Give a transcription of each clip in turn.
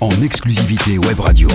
En exclusivité web radio.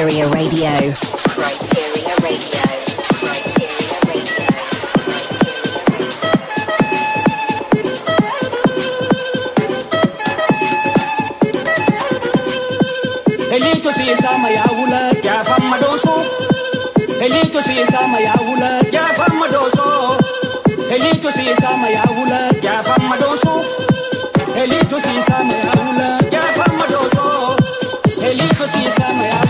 Criteria Radio. Criteria Radio. Criteria Radio. Elitu si sama maya wula ya fama doso. Elito si sama maya wula ya fama doso. Elito si sama maya wula ya fama doso. Elito si sama maya wula ya fama doso. Elito si sama ya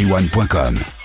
taïwan.com.